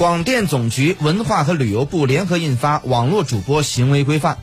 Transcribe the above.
广电总局文化和旅游部联合印发网络主播行为规范。